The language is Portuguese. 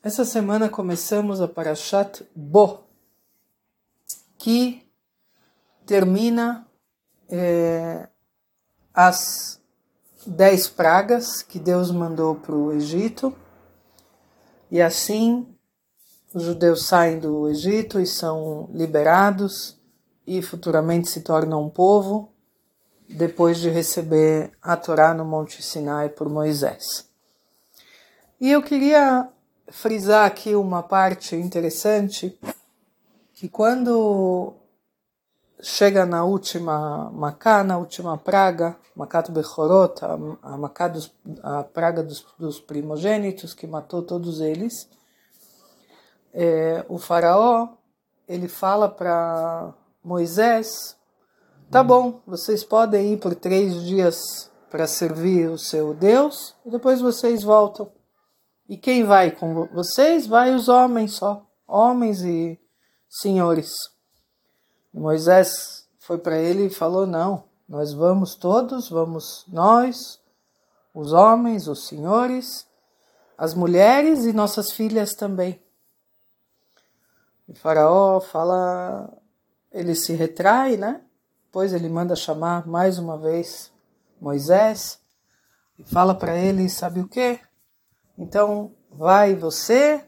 Essa semana começamos a Parashat Bo, que termina é, as dez pragas que Deus mandou para o Egito, e assim os judeus saem do Egito e são liberados e futuramente se tornam um povo depois de receber a Torá no Monte Sinai por Moisés. E eu queria frisar aqui uma parte interessante, que quando chega na última Macá, na última praga, Macato Bechorot, a, a, Macá dos, a praga dos, dos, primogênitos, que matou todos eles, é, o faraó, ele fala para Moisés, tá bom, vocês podem ir por três dias para servir o seu Deus, e depois vocês voltam. E quem vai com vocês? Vai os homens só, homens e senhores. E Moisés foi para ele e falou: Não, nós vamos todos, vamos nós, os homens, os senhores, as mulheres e nossas filhas também. E Faraó fala, ele se retrai, né? Depois ele manda chamar mais uma vez Moisés e fala para ele: Sabe o que? Então, vai você,